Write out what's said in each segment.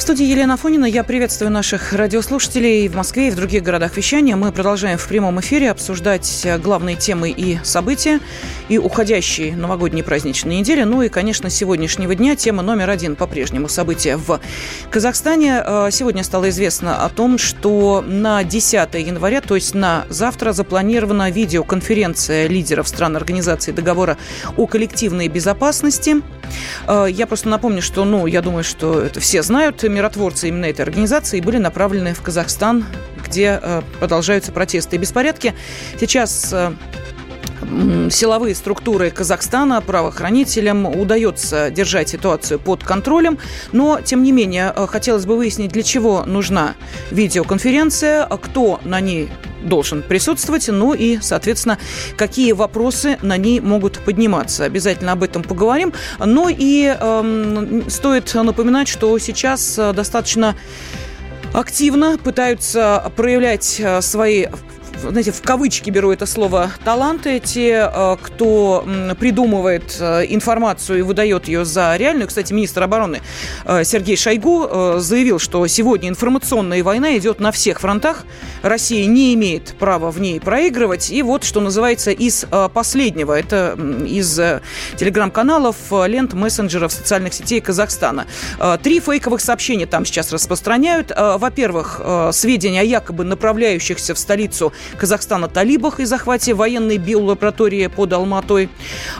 В студии Елена Фонина. Я приветствую наших радиослушателей в Москве и в других городах вещания. Мы продолжаем в прямом эфире обсуждать главные темы и события, и уходящие новогодние праздничные недели. Ну и, конечно, сегодняшнего дня тема номер один по-прежнему события в Казахстане. А, сегодня стало известно о том, что на 10 января, то есть на завтра, запланирована видеоконференция лидеров стран Организации договора о коллективной безопасности. А, я просто напомню, что, ну, я думаю, что это все знают, миротворцы именно этой организации были направлены в Казахстан, где э, продолжаются протесты и беспорядки. Сейчас э, силовые структуры Казахстана, правоохранителям удается держать ситуацию под контролем. Но, тем не менее, э, хотелось бы выяснить, для чего нужна видеоконференция, кто на ней должен присутствовать, ну и, соответственно, какие вопросы на ней могут подниматься. Обязательно об этом поговорим. Но и э, стоит напоминать, что сейчас э, достаточно активно пытаются проявлять э, свои знаете, в кавычки беру это слово, таланты, те, э, кто придумывает э, информацию и выдает ее за реальную. Кстати, министр обороны э, Сергей Шойгу заявил, что сегодня информационная война идет на всех фронтах. Россия не имеет права в ней проигрывать. И вот, что называется, из последнего, это из телеграм-каналов, лент, мессенджеров, социальных сетей Казахстана. Три фейковых сообщения там сейчас распространяют. Во-первых, сведения о якобы направляющихся в столицу Казахстана талибах и захвате военной биолаборатории под Алматой.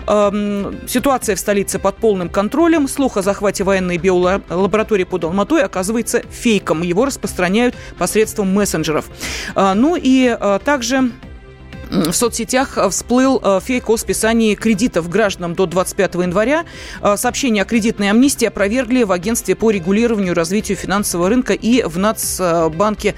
Эм, ситуация в столице под полным контролем. Слух о захвате военной биолаборатории под Алматой оказывается фейком. Его распространяют посредством мессенджеров. Э, ну и э, также в соцсетях э, всплыл э, фейк о списании кредитов гражданам до 25 января. Э, сообщение о кредитной амнистии опровергли в Агентстве по регулированию и развитию финансового рынка и в Нацбанке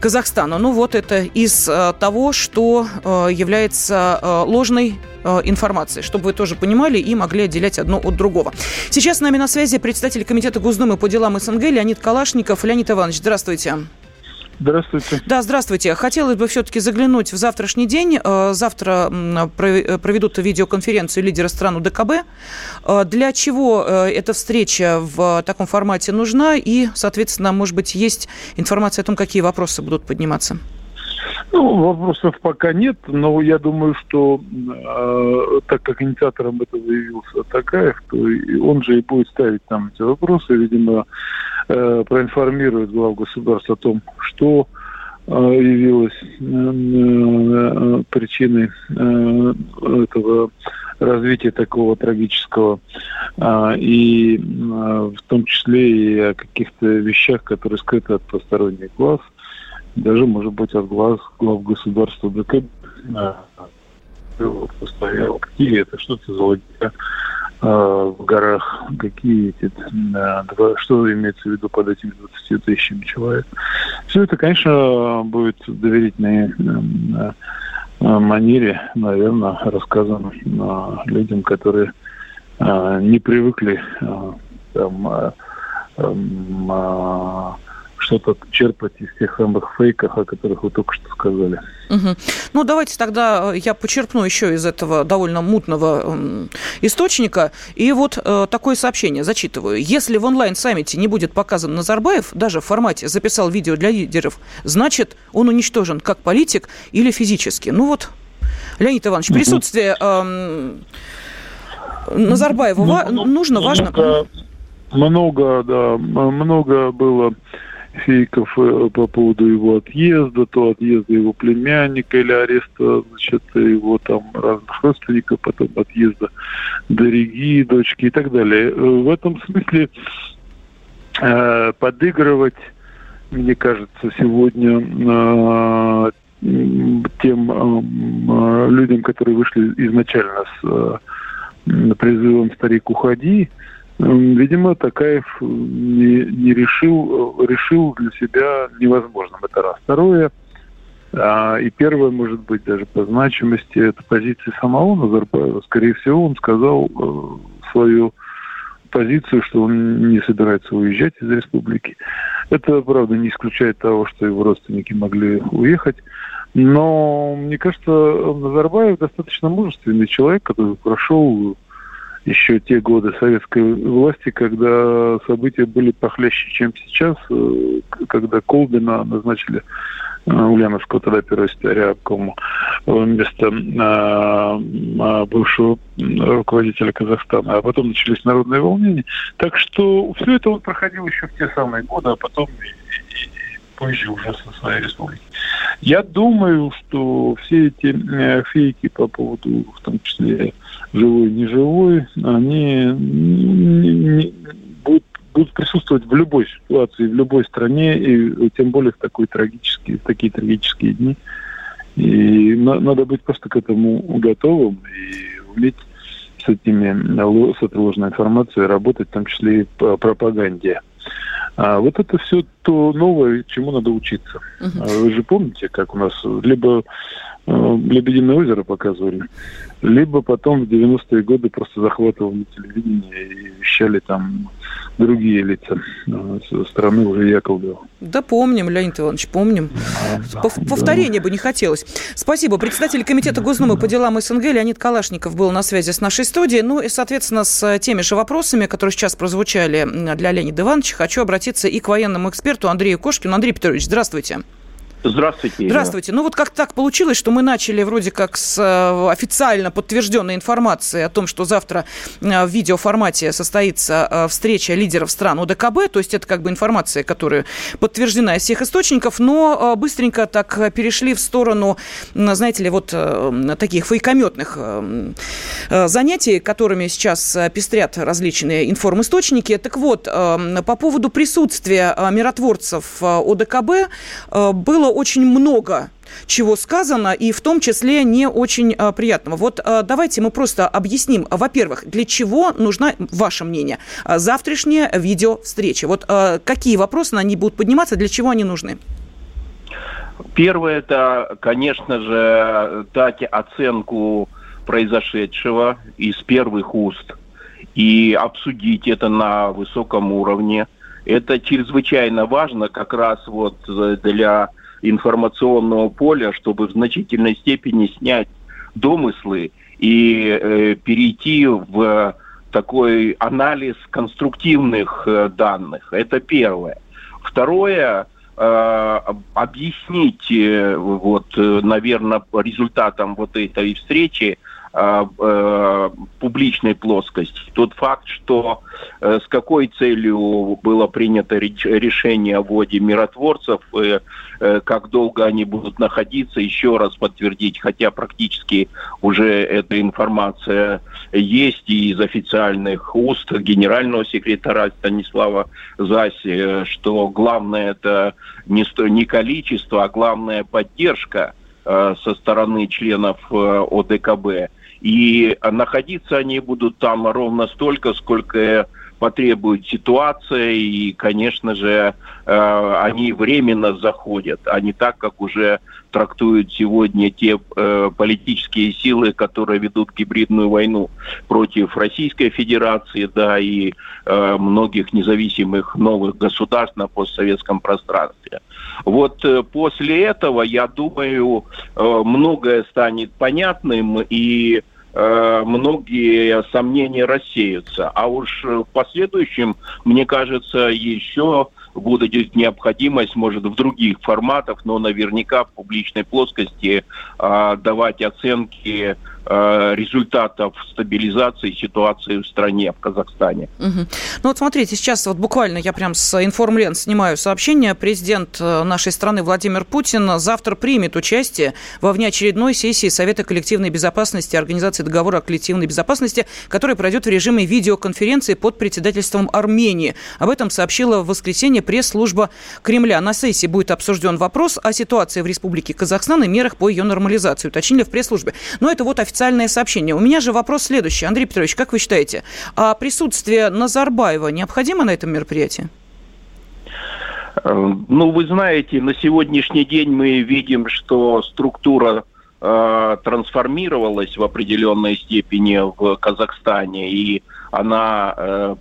Казахстана. Ну вот это из того, что является ложной информацией, чтобы вы тоже понимали и могли отделять одно от другого. Сейчас с нами на связи представитель Комитета Госдумы по делам СНГ Леонид Калашников. Леонид Иванович, здравствуйте. Здравствуйте. Да, здравствуйте. Хотелось бы все-таки заглянуть в завтрашний день. Э, завтра проведут видеоконференцию лидера стран УДКБ. Э, для чего э, эта встреча в таком формате нужна? И, соответственно, может быть, есть информация о том, какие вопросы будут подниматься? Ну, вопросов пока нет, но я думаю, что э, так как инициатором этого явился Такаев, то он же и будет ставить там эти вопросы, видимо, э, проинформирует глав государства о том, что э, явилось э, э, причиной э, этого развития такого трагического, э, и э, в том числе и о каких-то вещах, которые скрыты от посторонних глаз – даже, может быть, от глаз глав государства. ДК постоял, какие это, что это за лагеря в горах, какие эти, что имеется в виду под этими 20 тысячами человек. Все это, конечно, будет в доверительной манере, наверное, рассказано людям, которые не привыкли там, что-то черпать из тех самых фейков, о которых вы только что сказали. Угу. Ну, давайте тогда э, я почерпну еще из этого довольно мутного источника. И вот э, такое сообщение зачитываю. Если в онлайн-саммите не будет показан Назарбаев, даже в формате записал видео для лидеров, значит, он уничтожен как политик или физически. Ну вот, Леонид Иванович, присутствие э, Назарбаева ну, ну, нужно, важно? Много, много, да, много было фейков э, по поводу его отъезда, то отъезда его племянника или ареста значит, его там разных родственников, потом отъезда до Риги, дочки и так далее. Э, в этом смысле э, подыгрывать, мне кажется, сегодня э, тем э, людям, которые вышли изначально с э, призывом «Старик, уходи», Видимо, Такаев э, не, не решил, э, решил для себя невозможным. Это раз. Второе, а, и первое, может быть, даже по значимости, это позиция самого Назарбаева. Скорее всего, он сказал э, свою позицию, что он не собирается уезжать из республики. Это, правда, не исключает того, что его родственники могли уехать. Но мне кажется, Назарбаев достаточно мужественный человек, который прошел еще те годы советской власти, когда события были похлеще, чем сейчас, э, когда Колбина назначили э, Ульяновского тогда первого секретаря обкома вместо бывшего руководителя Казахстана, а потом начались народные волнения. Так что все это он проходил еще в те самые годы, а потом позже уже со своей республики. Я думаю, что все эти э, фейки по поводу, в том числе, живой, не живой, они не, не, будут, будут присутствовать в любой ситуации, в любой стране, и тем более в такой трагические, в такие трагические дни. И на, надо быть просто к этому готовым и уметь с этими с этой ложной информацией работать, в том числе и по пропаганде. А вот это все то новое, чему надо учиться. Угу. Вы же помните, как у нас либо э, Лебединое озеро показывали, либо потом в 90-е годы просто захватывал на телевидение и вещали там другие лица э, со стороны уже Яковлева. Да помним, Леонид Иванович, помним. Да, Повторения да. бы не хотелось. Спасибо. Председатель Комитета Госдумы по делам СНГ Леонид Калашников был на связи с нашей студией. Ну и, соответственно, с теми же вопросами, которые сейчас прозвучали для Леонида Ивановича, хочу обратиться и к военному эксперту Андрею Кошкину. Андрей Петрович, здравствуйте. Здравствуйте. Здравствуйте. Ну вот как так получилось, что мы начали вроде как с э, официально подтвержденной информации о том, что завтра э, в видеоформате состоится э, встреча лидеров стран ОДКБ, то есть это как бы информация, которая подтверждена из всех источников, но быстренько так перешли в сторону, знаете ли, вот таких фейкометных занятий, которыми сейчас пестрят различные информисточники. Так вот, по поводу присутствия миротворцев ОДКБ было очень много чего сказано, и в том числе не очень а, приятного. Вот а, давайте мы просто объясним, во-первых, для чего нужна, ваше мнение, а, завтрашняя видеовстреча. Вот а, какие вопросы на ней будут подниматься, для чего они нужны? Первое, это, конечно же, дать оценку произошедшего из первых уст и обсудить это на высоком уровне. Это чрезвычайно важно как раз вот для информационного поля, чтобы в значительной степени снять домыслы и э, перейти в такой анализ конструктивных э, данных. Это первое. Второе, э, объяснить, э, вот, э, наверное, результатом вот этой встречи э, публичной плоскости. Тот факт, что э, с какой целью было принято решение о вводе миротворцев, э, э, как долго они будут находиться, еще раз подтвердить, хотя практически уже эта информация есть и из официальных уст генерального секретаря Станислава Заси, что главное это не, не количество, а главное поддержка э, со стороны членов э, ОДКБ. И находиться они будут там ровно столько, сколько потребует ситуация, и, конечно же, э, они временно заходят, а не так, как уже трактуют сегодня те э, политические силы, которые ведут гибридную войну против Российской Федерации, да, и э, многих независимых новых государств на постсоветском пространстве. Вот после этого, я думаю, многое станет понятным, и Э, многие сомнения рассеются. А уж в последующем, мне кажется, еще будет необходимость, может, в других форматах, но наверняка в публичной плоскости э, давать оценки Э, результатов стабилизации ситуации в стране, в Казахстане. Угу. Ну вот смотрите, сейчас вот буквально я прям с информлент снимаю сообщение. Президент э, нашей страны Владимир Путин завтра примет участие во внеочередной сессии Совета коллективной безопасности Организации договора о коллективной безопасности, которая пройдет в режиме видеоконференции под председательством Армении. Об этом сообщила в воскресенье пресс-служба Кремля. На сессии будет обсужден вопрос о ситуации в Республике Казахстан и мерах по ее нормализации, уточнили в пресс-службе. Но это вот официальное сообщение. У меня же вопрос следующий. Андрей Петрович, как вы считаете, а присутствие Назарбаева необходимо на этом мероприятии? Э, ну, вы знаете, на сегодняшний день мы видим, что структура э, трансформировалась в определенной степени в Казахстане, и она э,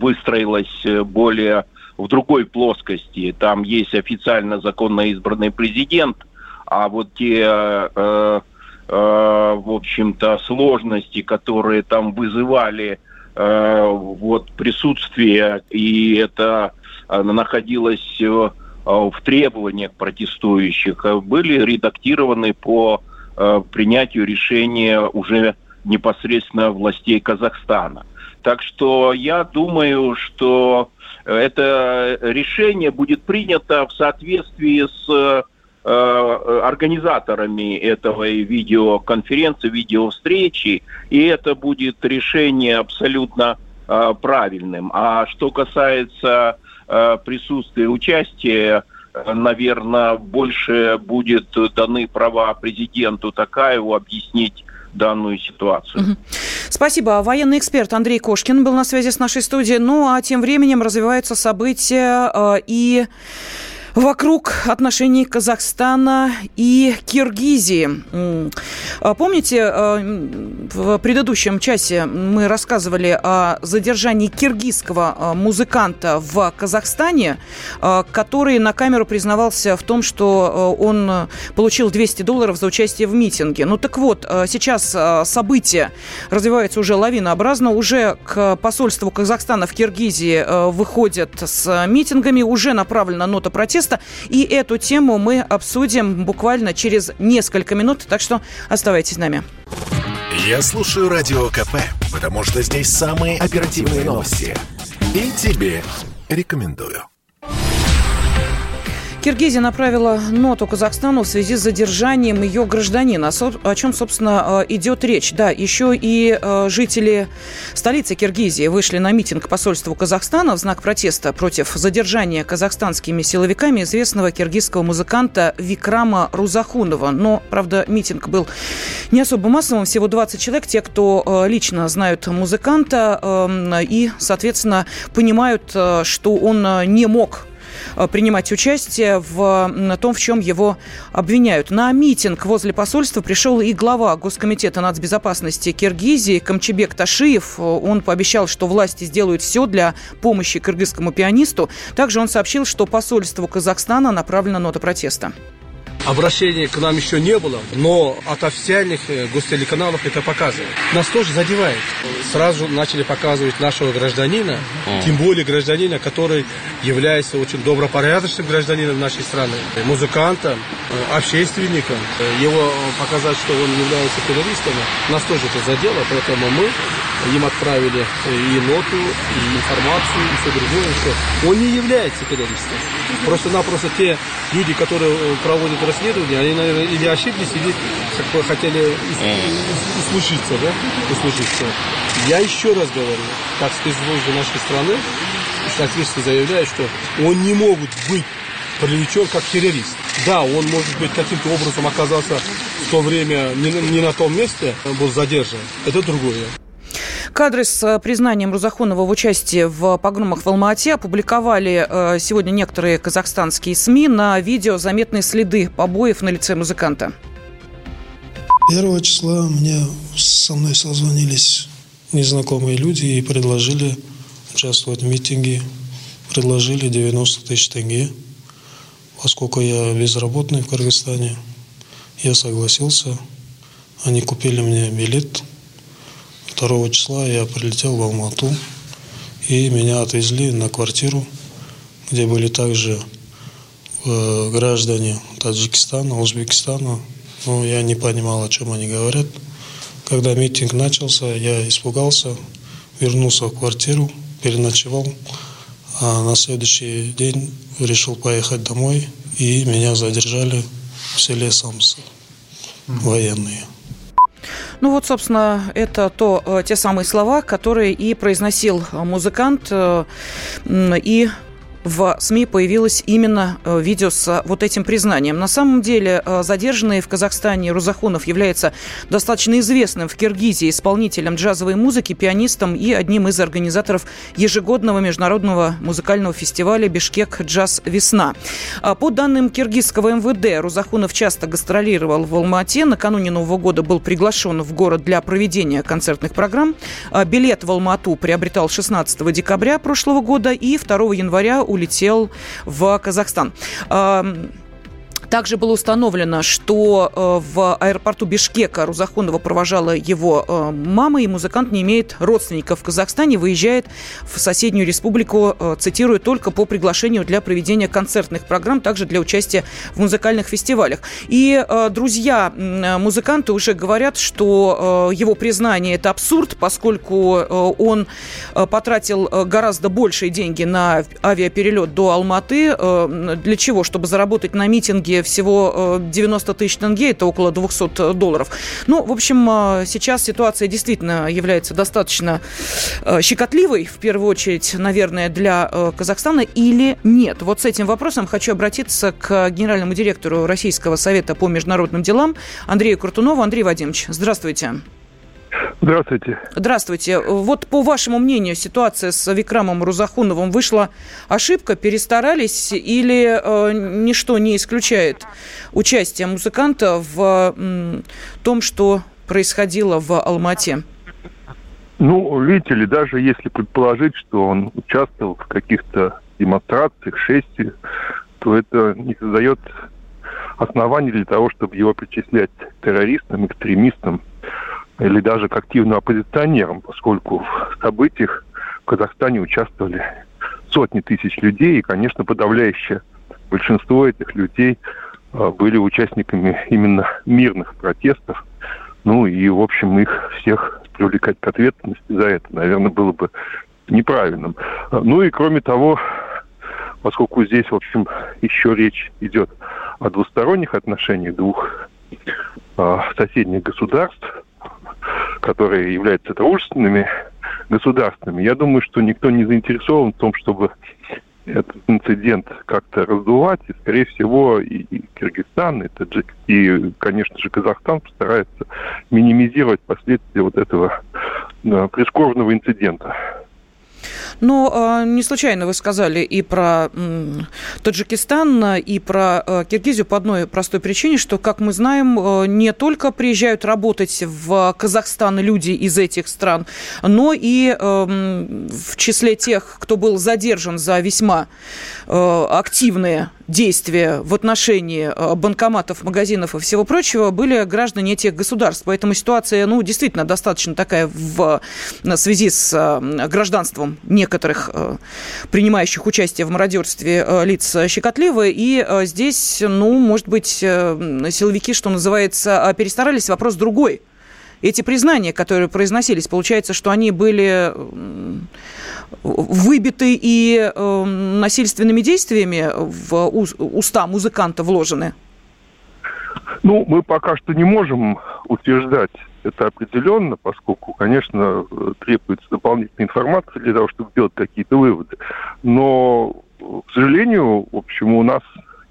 выстроилась более в другой плоскости. Там есть официально законно избранный президент – А вот те, э, э, в общем-то, сложности, которые там вызывали э, вот присутствие, и это э, находилось э, в требованиях протестующих, были редактированы по принятию решения уже непосредственно властей Казахстана. Так что я думаю, что это решение будет принято в соответствии с э, организаторами этого видеоконференции, видеовстречи, и это будет решение абсолютно э, правильным. А что касается э, присутствия участия, наверное, больше будет даны права президенту Такаеву объяснить данную ситуацию. Спасибо. Военный эксперт Андрей Кошкин был на связи с нашей студией. Ну, а тем временем развиваются события э, и вокруг отношений Казахстана и Киргизии. А помните, э, в предыдущем часе мы рассказывали о задержании киргизского э, музыканта в Казахстане, э, который на камеру признавался в том, что он получил 200 долларов за участие в митинге. Ну так вот, сейчас события развиваются уже лавинообразно. Уже к посольству Казахстана в Киргизии выходят с митингами. Уже направлена нота протеста места. И эту тему мы обсудим буквально через несколько минут, так что оставайтесь с нами. Я слушаю Радио КП, потому что здесь самые оперативные новости. И тебе рекомендую. Киргизия направила ноту Казахстану в связи с задержанием ее гражданина. О чем, собственно, э, идет речь? Да, еще и э, жители столицы Киргизии вышли на митинг посольству Казахстана в знак протеста против задержания казахстанскими силовиками известного киргизского музыканта Викрама Рузахунова. Но, правда, митинг был не особо массовым, всего 20 человек, те, кто э, лично знают музыканта эм, и, соответственно, понимают, что он не мог принимать участие в том, в чем его обвиняют. На митинг возле посольства пришел и глава Госкомитета нацбезопасности Киргизии Камчебек Ташиев. Он пообещал, что власти сделают все для помощи кыргызскому пианисту. Также он сообщил, что посольству Казахстана направлена нота протеста. Обращения к нам еще не было, но от официальных э, гостелеканалов это показывает. Нас тоже задевает. Сразу начали показывать нашего гражданина, тем более гражданина, который является очень добропорядочным гражданином нашей страны, музыкантом, э, общественником. Его показать, что он является террористом, нас тоже это задело, поэтому мы им отправили и ноту, и информацию, и все другое. Все. Он не является террористом. Просто-напросто те люди, которые э, проводят расследование, они, наверное, или ошиблись, или хотели услышиться, да, услышиться. Я еще раз говорю, как спецслужбы нашей страны, соответственно, заявляю, что он не могут быть привлечен как террорист. Да, он, может быть, каким-то образом оказался в то время не, не на том месте, был задержан. Это другое. Кадры с э, признанием Рузахонова в участии в погромах в Алма-Ате опубликовали э, сегодня некоторые казахстанские СМИ. На видео заметны следы побоев на лице музыканта. 1 числа мне со мной созвонились незнакомые люди и предложили участвовать в митинге. Предложили 90 тысяч тенге. Поскольку я безработный в Кыргызстане, я согласился. Они купили мне билет – 2 числа я прилетел в Алмату, и меня отвезли на квартиру, где были также э, граждане Таджикистана, Узбекистана. Но я не понимал, о чем они говорят. Когда митинг начался, я испугался, вернулся в квартиру, переночевал, а на следующий день решил поехать домой, и меня задержали в селе Самсы, военные. Ну вот, собственно, это то, э, те самые слова, которые и произносил музыкант. Э, и в СМИ появилось именно э, видео с вот этим признанием. На самом деле э, задержанный в Казахстане Рузахунов является достаточно известным в Киргизии исполнителем джазовой музыки, пианистом и одним из организаторов ежегодного международного музыкального фестиваля «Бишкек Джаз Весна». А по данным киргизского МВД, Рузахунов часто гастролировал в Алмате. Накануне Нового года был приглашен в город для проведения концертных программ. А билет в Алмату приобретал 16 декабря прошлого года и 2 января улетел в Казахстан. Также было установлено, что э, в аэропорту Бишкека Рузахонова провожала его э, мама, и музыкант не имеет родственников в Казахстане, выезжает в соседнюю республику, э, цитирую, только по приглашению для проведения концертных программ, также для участия в музыкальных фестивалях. И друзья музыканта уже говорят, что его признание – это абсурд, поскольку он потратил гораздо большие деньги на авиаперелет до Алматы. Для чего? Чтобы заработать на митинге тенге, всего 90 э, тысяч тенге, это около 200 долларов. Ну, в общем, э, сейчас ситуация действительно является достаточно э, щекотливой, в первую очередь, наверное, для Казахстана или нет? Вот с этим вопросом хочу обратиться к генеральному директору Российского совета по международным делам Андрею Куртунову. Андрей Вадимович, здравствуйте. Здравствуйте. Здравствуйте. Вот по вашему мнению, ситуация с Викрамом Рузахуновым вышла ошибка, перестарались или э, ничто не исключает участие музыканта в э, том, что происходило в Алмате? Ну, видите ли, даже если предположить, что он участвовал в каких-то демонстрациях, шествиях, то это не создает оснований для того, чтобы его причислять террористам, экстремистам или даже к активным оппозиционерам, поскольку в событиях в Казахстане участвовали сотни тысяч людей, и, конечно, подавляющее большинство этих людей а, были участниками именно мирных протестов. Ну и, в общем, их всех привлекать к ответственности за это, наверное, было бы неправильным. А, ну и, кроме того, поскольку здесь, в общем, еще речь идет о двусторонних отношениях двух э, соседних государств, которые являются дружественными государствами, я думаю, что никто не заинтересован в том, чтобы этот инцидент как-то раздувать, и, скорее всего, и, и Киргизстан, и, Таджик, и, конечно же, Казахстан постарается минимизировать последствия вот этого да, прискорбного инцидента. Но э, не случайно вы сказали и про Таджикистан, и про э, Киргизию по одной простой причине, что, как мы знаем, э, не только приезжают работать в Казахстан люди из этих стран, но и в числе тех, кто был задержан за весьма активные действия в отношении э, банкоматов, магазинов и всего прочего были граждане этих государств. Поэтому ситуация, ну, действительно достаточно такая в связи с э, гражданством некоторых э, принимающих участие в мародерстве лиц щекотливая. И здесь, ну, может быть, силовики, что называется, перестарались. Вопрос другой – эти признания, которые произносились, получается, что они были выбиты и э, насильственными действиями в уста музыканта вложены? Ну, мы пока что не можем утверждать это определенно, поскольку, конечно, требуется дополнительная информация для того, чтобы сделать какие-то выводы. Но, к сожалению, в общем, у нас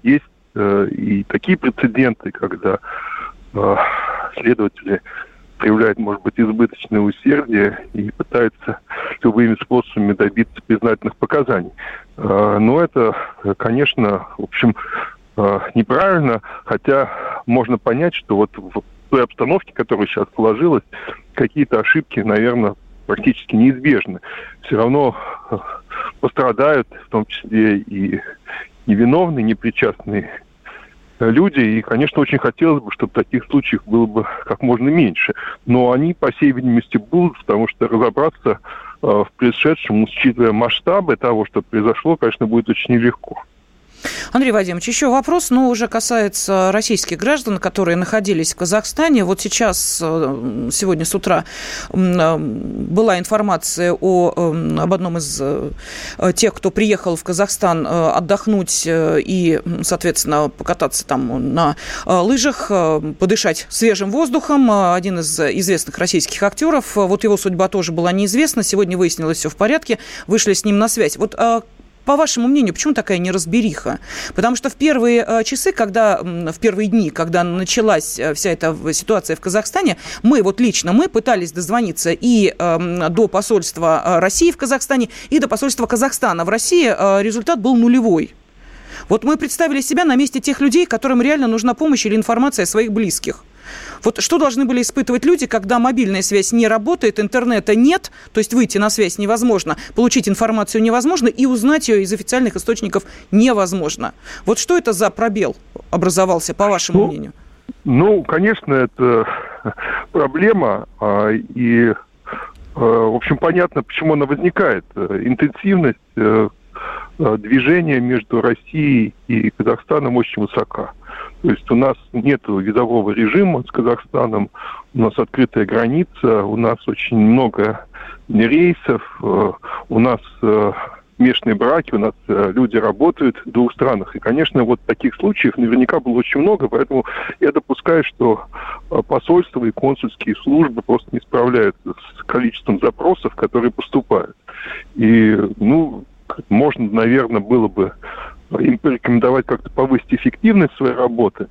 есть э, и такие прецеденты, когда э, следователи проявляет, может быть, избыточное усердие и пытается любыми способами добиться признательных показаний. А, но это, конечно, в общем, а, неправильно, хотя можно понять, что вот в той обстановке, которая сейчас сложилась, какие-то ошибки, наверное, практически неизбежны. Все равно а, пострадают, в том числе и невиновные, непричастные люди, и, конечно, очень хотелось бы, чтобы таких случаев было бы как можно меньше. Но они, по всей видимости, будут, потому что разобраться э, в происшедшем, учитывая масштабы того, что произошло, конечно, будет очень нелегко. Андрей Вадимович, еще вопрос, но уже касается российских граждан, которые находились в Казахстане. Вот сейчас, э, сегодня с утра, э, была информация о, э, об одном из тех, кто приехал в Казахстан отдохнуть и, соответственно, покататься там на лыжах, подышать свежим воздухом. Один из известных российских актеров. Вот его судьба тоже была неизвестна. Сегодня выяснилось все в порядке. Вышли с ним на связь. Вот по вашему мнению, почему такая неразбериха? Потому что в первые э, часы, когда, в первые дни, когда началась э, вся эта ситуация в Казахстане, мы, вот лично мы пытались дозвониться и э, до посольства э, России в Казахстане, и до посольства Казахстана в России. Результат был нулевой. Вот мы представили себя на месте тех людей, которым реально нужна помощь или информация о своих близких. Вот что должны были испытывать люди, когда мобильная связь не работает, интернета нет, то есть выйти на связь невозможно, получить информацию невозможно и узнать ее из официальных источников невозможно. Вот что это за пробел образовался, по вашему ну, мнению? Ну, конечно, это проблема, а, и, а, в общем, понятно, почему она возникает. Интенсивность э, движения между Россией и Казахстаном очень высока. То есть у нас нет визового режима с Казахстаном, у нас открытая граница, у нас очень много рейсов, э, у нас э, смешанные браки, у нас э, люди работают в двух странах. И, конечно, вот таких случаев наверняка было очень много, поэтому я допускаю, что посольства и консульские службы просто не справляются с количеством запросов, которые поступают. И, ну, можно, наверное, было бы им порекомендовать как-то повысить эффективность своей работы.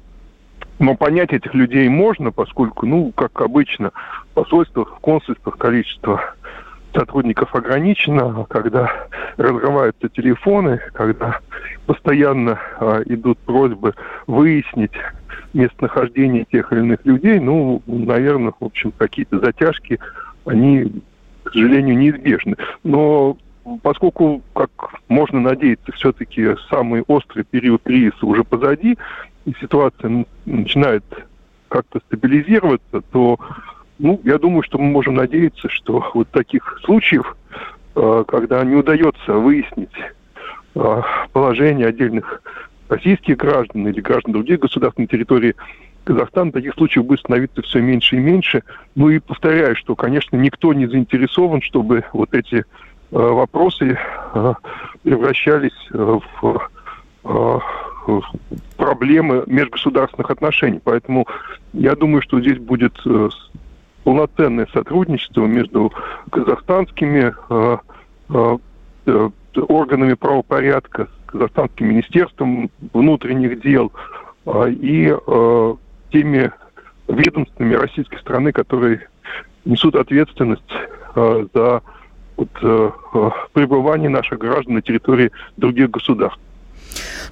Но понять этих людей можно, поскольку, ну, как обычно, в посольствах, в консульствах количество сотрудников ограничено, когда разрываются телефоны, когда постоянно а, идут просьбы выяснить местонахождение тех или иных людей, ну, наверное, в общем, какие-то затяжки, они, к сожалению, неизбежны. Но поскольку, как можно надеяться, все-таки самый острый период кризиса уже позади, и ситуация начинает как-то стабилизироваться, то, ну, я думаю, что мы можем надеяться, что вот таких случаев, э, когда не удается выяснить э, положение отдельных российских граждан или граждан других государств на территории Казахстана, таких случаев будет становиться все меньше и меньше. Ну и повторяю, что, конечно, никто не заинтересован, чтобы вот эти вопросы э, превращались э, в проблемы межгосударственных отношений. Поэтому я думаю, что здесь будет полноценное сотрудничество между казахстанскими органами правопорядка, казахстанским министерством внутренних дел и теми ведомствами российской страны, которые несут ответственность за от э, э, пребывания наших граждан на территории других государств.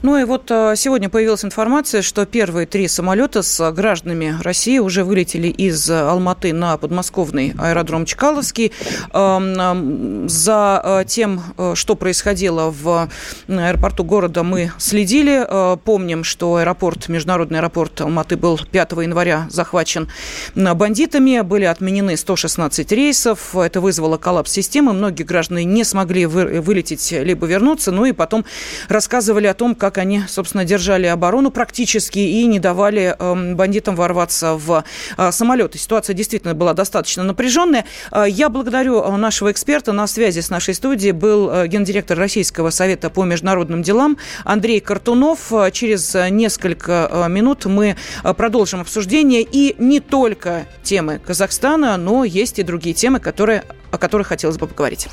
Ну и вот а, сегодня появилась информация, что первые три самолета с гражданами России уже вылетели из Алматы на подмосковный аэродром Чкаловский. За а, тем, а, что происходило в аэропорту города, мы следили. Помним, что аэропорт, международный аэропорт Алматы был 5 января захвачен бандитами. Были отменены 116 рейсов. Это вызвало коллапс системы. Многие граждане не смогли вылететь либо вернуться. Ну и потом рассказывали о том, как они, собственно, держали оборону практически и не давали э, бандитам ворваться в э, самолеты. Ситуация действительно была достаточно напряженная. Э, я благодарю э, нашего эксперта. На связи с нашей студией был гендиректор Российского совета по международным делам Андрей Картунов. Через несколько минут мы продолжим обсуждение. И не только темы Казахстана, но есть и другие темы, которые, о которых хотелось бы поговорить.